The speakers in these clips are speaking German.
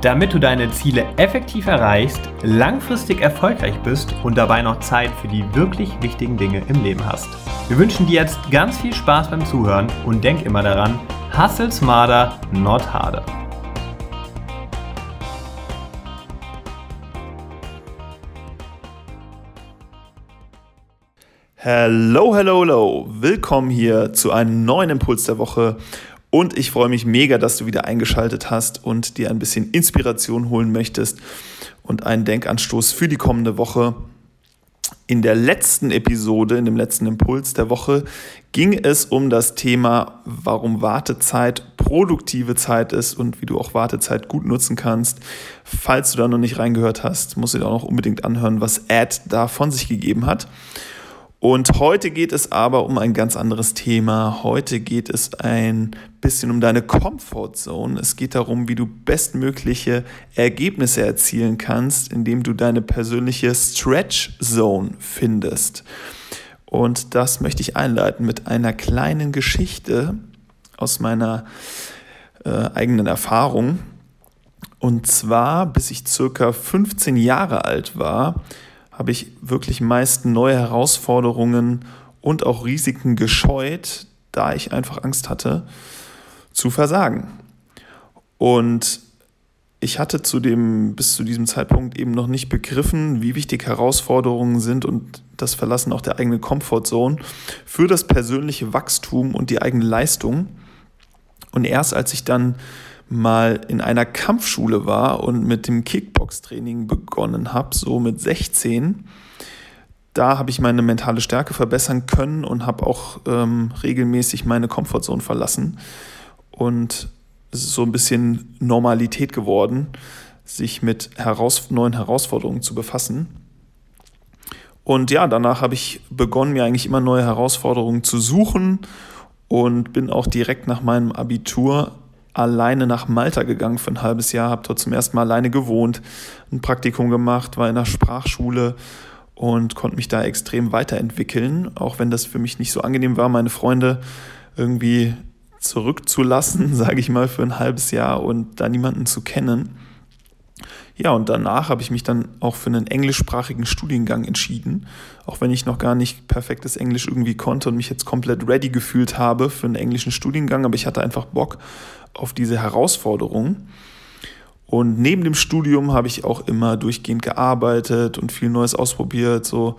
Damit du deine Ziele effektiv erreichst, langfristig erfolgreich bist und dabei noch Zeit für die wirklich wichtigen Dinge im Leben hast. Wir wünschen dir jetzt ganz viel Spaß beim Zuhören und denk immer daran, hustle smarter, not harder. Hello, hello, hello. Willkommen hier zu einem neuen Impuls der Woche. Und ich freue mich mega, dass du wieder eingeschaltet hast und dir ein bisschen Inspiration holen möchtest und einen Denkanstoß für die kommende Woche. In der letzten Episode, in dem letzten Impuls der Woche, ging es um das Thema, warum Wartezeit produktive Zeit ist und wie du auch Wartezeit gut nutzen kannst. Falls du da noch nicht reingehört hast, musst du dir auch noch unbedingt anhören, was Ed da von sich gegeben hat. Und heute geht es aber um ein ganz anderes Thema. Heute geht es ein bisschen um deine Comfort Zone. Es geht darum, wie du bestmögliche Ergebnisse erzielen kannst, indem du deine persönliche Stretch Zone findest. Und das möchte ich einleiten mit einer kleinen Geschichte aus meiner äh, eigenen Erfahrung. Und zwar, bis ich circa 15 Jahre alt war, habe ich wirklich meist neue Herausforderungen und auch Risiken gescheut, da ich einfach Angst hatte, zu versagen. Und ich hatte zu dem, bis zu diesem Zeitpunkt eben noch nicht begriffen, wie wichtig Herausforderungen sind und das Verlassen auch der eigenen Comfortzone für das persönliche Wachstum und die eigene Leistung. Und erst als ich dann mal in einer Kampfschule war und mit dem Kickbox-Training begonnen habe, so mit 16, da habe ich meine mentale Stärke verbessern können und habe auch ähm, regelmäßig meine Komfortzone verlassen. Und es ist so ein bisschen Normalität geworden, sich mit heraus neuen Herausforderungen zu befassen. Und ja, danach habe ich begonnen, mir eigentlich immer neue Herausforderungen zu suchen und bin auch direkt nach meinem Abitur alleine nach Malta gegangen für ein halbes Jahr, habe dort zum ersten Mal alleine gewohnt, ein Praktikum gemacht, war in der Sprachschule und konnte mich da extrem weiterentwickeln, auch wenn das für mich nicht so angenehm war, meine Freunde irgendwie zurückzulassen, sage ich mal, für ein halbes Jahr und da niemanden zu kennen. Ja, und danach habe ich mich dann auch für einen englischsprachigen Studiengang entschieden, auch wenn ich noch gar nicht perfektes Englisch irgendwie konnte und mich jetzt komplett ready gefühlt habe für einen englischen Studiengang, aber ich hatte einfach Bock auf diese Herausforderung. Und neben dem Studium habe ich auch immer durchgehend gearbeitet und viel Neues ausprobiert, so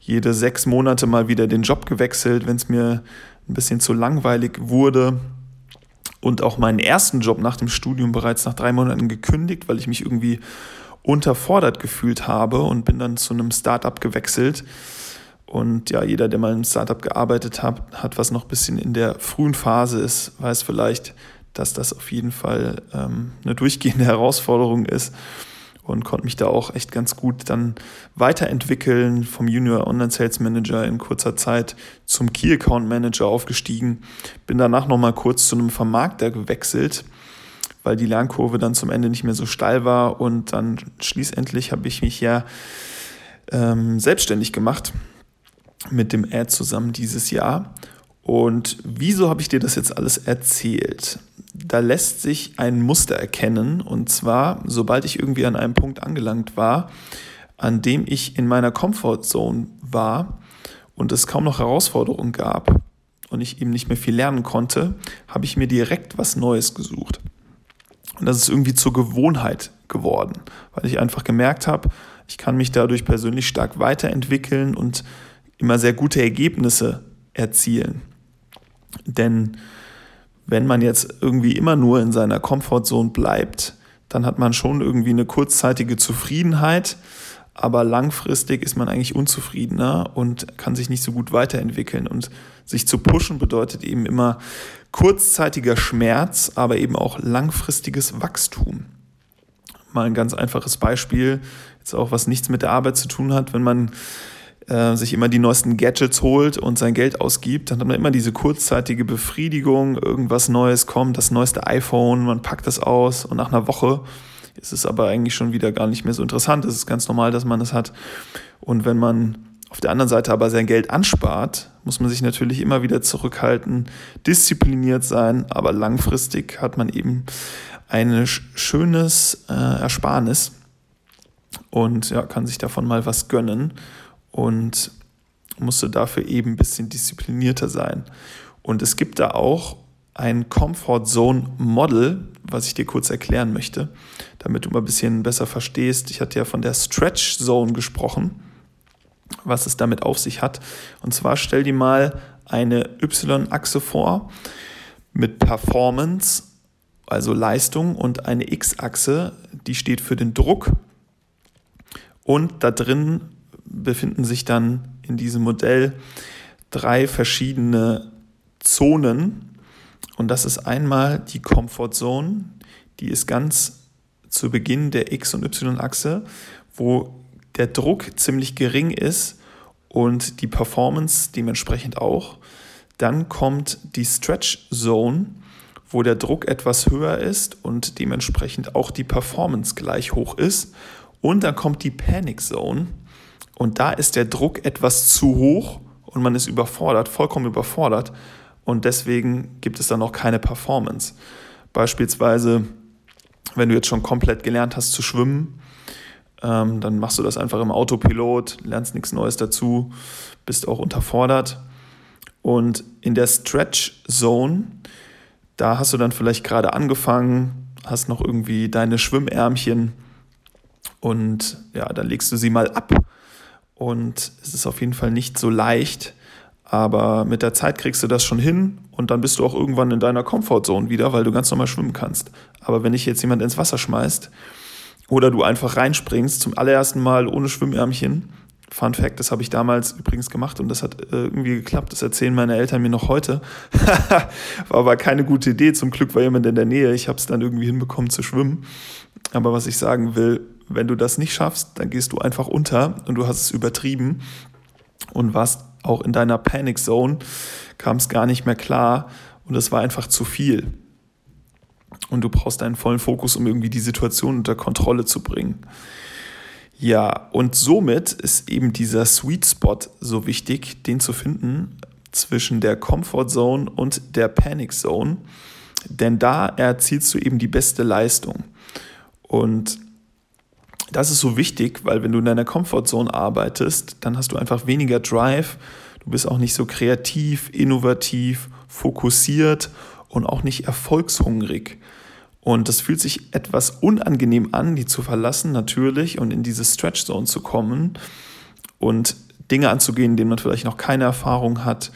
jede sechs Monate mal wieder den Job gewechselt, wenn es mir ein bisschen zu langweilig wurde und auch meinen ersten Job nach dem Studium bereits nach drei Monaten gekündigt, weil ich mich irgendwie unterfordert gefühlt habe und bin dann zu einem Startup gewechselt. Und ja, jeder, der mal im Startup gearbeitet hat, hat was noch ein bisschen in der frühen Phase ist, weiß vielleicht, dass das auf jeden Fall ähm, eine durchgehende Herausforderung ist und konnte mich da auch echt ganz gut dann weiterentwickeln, vom Junior Online Sales Manager in kurzer Zeit zum Key Account Manager aufgestiegen, bin danach nochmal kurz zu einem Vermarkter gewechselt, weil die Lernkurve dann zum Ende nicht mehr so steil war und dann schließlich habe ich mich ja ähm, selbstständig gemacht mit dem Ad zusammen dieses Jahr. Und wieso habe ich dir das jetzt alles erzählt? da lässt sich ein Muster erkennen. Und zwar, sobald ich irgendwie an einem Punkt angelangt war, an dem ich in meiner Comfortzone war und es kaum noch Herausforderungen gab und ich eben nicht mehr viel lernen konnte, habe ich mir direkt was Neues gesucht. Und das ist irgendwie zur Gewohnheit geworden, weil ich einfach gemerkt habe, ich kann mich dadurch persönlich stark weiterentwickeln und immer sehr gute Ergebnisse erzielen. Denn wenn man jetzt irgendwie immer nur in seiner Comfortzone bleibt, dann hat man schon irgendwie eine kurzzeitige Zufriedenheit, aber langfristig ist man eigentlich unzufriedener und kann sich nicht so gut weiterentwickeln. Und sich zu pushen bedeutet eben immer kurzzeitiger Schmerz, aber eben auch langfristiges Wachstum. Mal ein ganz einfaches Beispiel, jetzt auch was nichts mit der Arbeit zu tun hat, wenn man äh, sich immer die neuesten Gadgets holt und sein Geld ausgibt, dann hat man immer diese kurzzeitige Befriedigung, irgendwas Neues kommt, das neueste iPhone, man packt das aus und nach einer Woche ist es aber eigentlich schon wieder gar nicht mehr so interessant. Es ist ganz normal, dass man das hat. Und wenn man auf der anderen Seite aber sein Geld anspart, muss man sich natürlich immer wieder zurückhalten, diszipliniert sein, aber langfristig hat man eben ein schönes äh, Ersparnis und ja, kann sich davon mal was gönnen und musste dafür eben ein bisschen disziplinierter sein. Und es gibt da auch ein Comfort Zone Model, was ich dir kurz erklären möchte, damit du mal ein bisschen besser verstehst. Ich hatte ja von der Stretch Zone gesprochen was es damit auf sich hat. Und zwar stell dir mal eine Y-Achse vor mit Performance, also Leistung, und eine X-Achse, die steht für den Druck. Und da drin befinden sich dann in diesem Modell drei verschiedene Zonen. Und das ist einmal die Comfort Zone, die ist ganz zu Beginn der X- und Y-Achse, wo der Druck ziemlich gering ist und die Performance dementsprechend auch. Dann kommt die Stretch Zone, wo der Druck etwas höher ist und dementsprechend auch die Performance gleich hoch ist. Und dann kommt die Panic Zone und da ist der Druck etwas zu hoch und man ist überfordert, vollkommen überfordert und deswegen gibt es dann noch keine Performance. Beispielsweise, wenn du jetzt schon komplett gelernt hast zu schwimmen, ähm, dann machst du das einfach im Autopilot, lernst nichts Neues dazu, bist auch unterfordert. Und in der Stretch Zone, da hast du dann vielleicht gerade angefangen, hast noch irgendwie deine Schwimmärmchen und ja, dann legst du sie mal ab. Und es ist auf jeden Fall nicht so leicht, aber mit der Zeit kriegst du das schon hin und dann bist du auch irgendwann in deiner Comfortzone wieder, weil du ganz normal schwimmen kannst. Aber wenn dich jetzt jemand ins Wasser schmeißt, oder du einfach reinspringst zum allerersten Mal ohne Schwimmärmchen. Fun Fact, das habe ich damals übrigens gemacht und das hat äh, irgendwie geklappt. Das erzählen meine Eltern mir noch heute. war aber keine gute Idee. Zum Glück war jemand in der Nähe. Ich habe es dann irgendwie hinbekommen zu schwimmen. Aber was ich sagen will, wenn du das nicht schaffst, dann gehst du einfach unter und du hast es übertrieben und warst auch in deiner Panic Zone, kam es gar nicht mehr klar und es war einfach zu viel und du brauchst einen vollen Fokus, um irgendwie die Situation unter Kontrolle zu bringen. Ja, und somit ist eben dieser Sweet Spot so wichtig, den zu finden zwischen der Comfort Zone und der Panic Zone, denn da erzielst du eben die beste Leistung. Und das ist so wichtig, weil wenn du in deiner Comfort Zone arbeitest, dann hast du einfach weniger Drive, du bist auch nicht so kreativ, innovativ, fokussiert und auch nicht erfolgshungrig. Und das fühlt sich etwas unangenehm an, die zu verlassen, natürlich, und in diese Stretch Zone zu kommen und Dinge anzugehen, denen man vielleicht noch keine Erfahrung hat.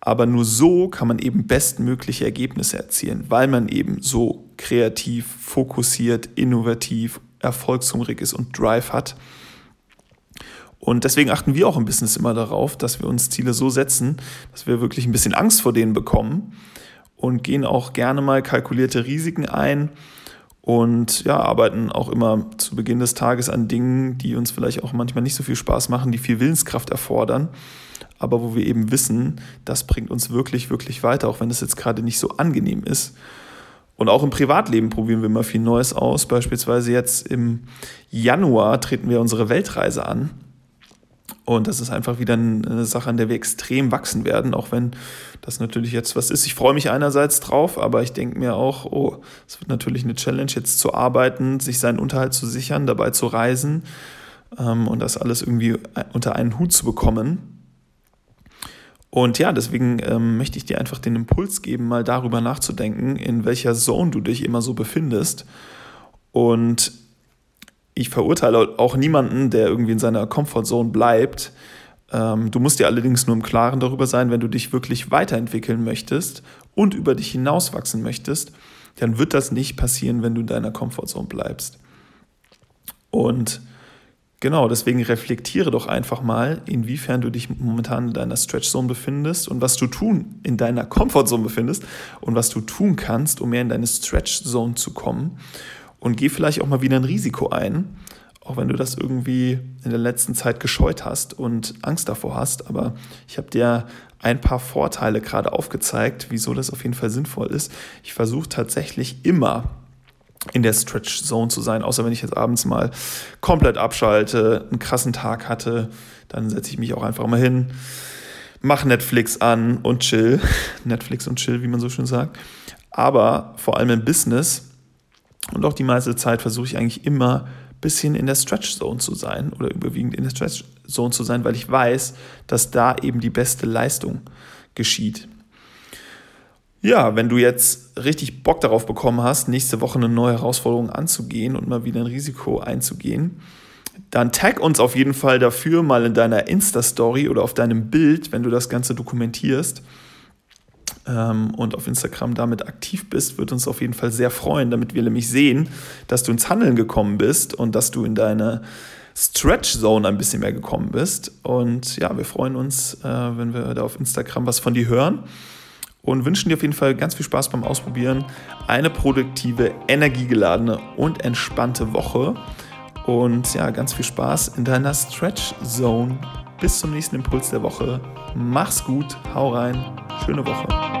Aber nur so kann man eben bestmögliche Ergebnisse erzielen, weil man eben so kreativ, fokussiert, innovativ, erfolgshungrig ist und Drive hat. Und deswegen achten wir auch im Business immer darauf, dass wir uns Ziele so setzen, dass wir wirklich ein bisschen Angst vor denen bekommen und gehen auch gerne mal kalkulierte Risiken ein und ja, arbeiten auch immer zu Beginn des Tages an Dingen, die uns vielleicht auch manchmal nicht so viel Spaß machen, die viel Willenskraft erfordern, aber wo wir eben wissen, das bringt uns wirklich, wirklich weiter, auch wenn es jetzt gerade nicht so angenehm ist. Und auch im Privatleben probieren wir immer viel Neues aus. Beispielsweise jetzt im Januar treten wir unsere Weltreise an. Und das ist einfach wieder eine Sache, an der wir extrem wachsen werden, auch wenn das natürlich jetzt was ist. Ich freue mich einerseits drauf, aber ich denke mir auch, oh, es wird natürlich eine Challenge, jetzt zu arbeiten, sich seinen Unterhalt zu sichern, dabei zu reisen ähm, und das alles irgendwie unter einen Hut zu bekommen. Und ja, deswegen ähm, möchte ich dir einfach den Impuls geben, mal darüber nachzudenken, in welcher Zone du dich immer so befindest. Und ich verurteile auch niemanden, der irgendwie in seiner Comfortzone bleibt. Ähm, du musst dir allerdings nur im Klaren darüber sein, wenn du dich wirklich weiterentwickeln möchtest und über dich hinauswachsen möchtest, dann wird das nicht passieren, wenn du in deiner Comfortzone bleibst. Und genau, deswegen reflektiere doch einfach mal, inwiefern du dich momentan in deiner Stretchzone befindest und was du tun in deiner Comfortzone befindest und was du tun kannst, um mehr in deine Stretchzone zu kommen und geh vielleicht auch mal wieder ein Risiko ein, auch wenn du das irgendwie in der letzten Zeit gescheut hast und Angst davor hast. Aber ich habe dir ein paar Vorteile gerade aufgezeigt, wieso das auf jeden Fall sinnvoll ist. Ich versuche tatsächlich immer in der Stretch Zone zu sein, außer wenn ich jetzt abends mal komplett abschalte, einen krassen Tag hatte, dann setze ich mich auch einfach mal hin, mache Netflix an und chill. Netflix und chill, wie man so schön sagt. Aber vor allem im Business und auch die meiste Zeit versuche ich eigentlich immer bisschen in der Stretch Zone zu sein oder überwiegend in der Stretch Zone zu sein, weil ich weiß, dass da eben die beste Leistung geschieht. Ja, wenn du jetzt richtig Bock darauf bekommen hast, nächste Woche eine neue Herausforderung anzugehen und mal wieder ein Risiko einzugehen, dann tag uns auf jeden Fall dafür mal in deiner Insta-Story oder auf deinem Bild, wenn du das Ganze dokumentierst ähm, und auf Instagram damit aktiv bist, wird uns auf jeden Fall sehr freuen, damit wir nämlich sehen, dass du ins Handeln gekommen bist und dass du in deine Stretch Zone ein bisschen mehr gekommen bist. Und ja, wir freuen uns, äh, wenn wir da auf Instagram was von dir hören und wünschen dir auf jeden Fall ganz viel Spaß beim Ausprobieren. Eine produktive, energiegeladene und entspannte Woche. Und ja, ganz viel Spaß in deiner Stretch Zone. Bis zum nächsten Impuls der Woche. Mach's gut, hau rein, schöne Woche.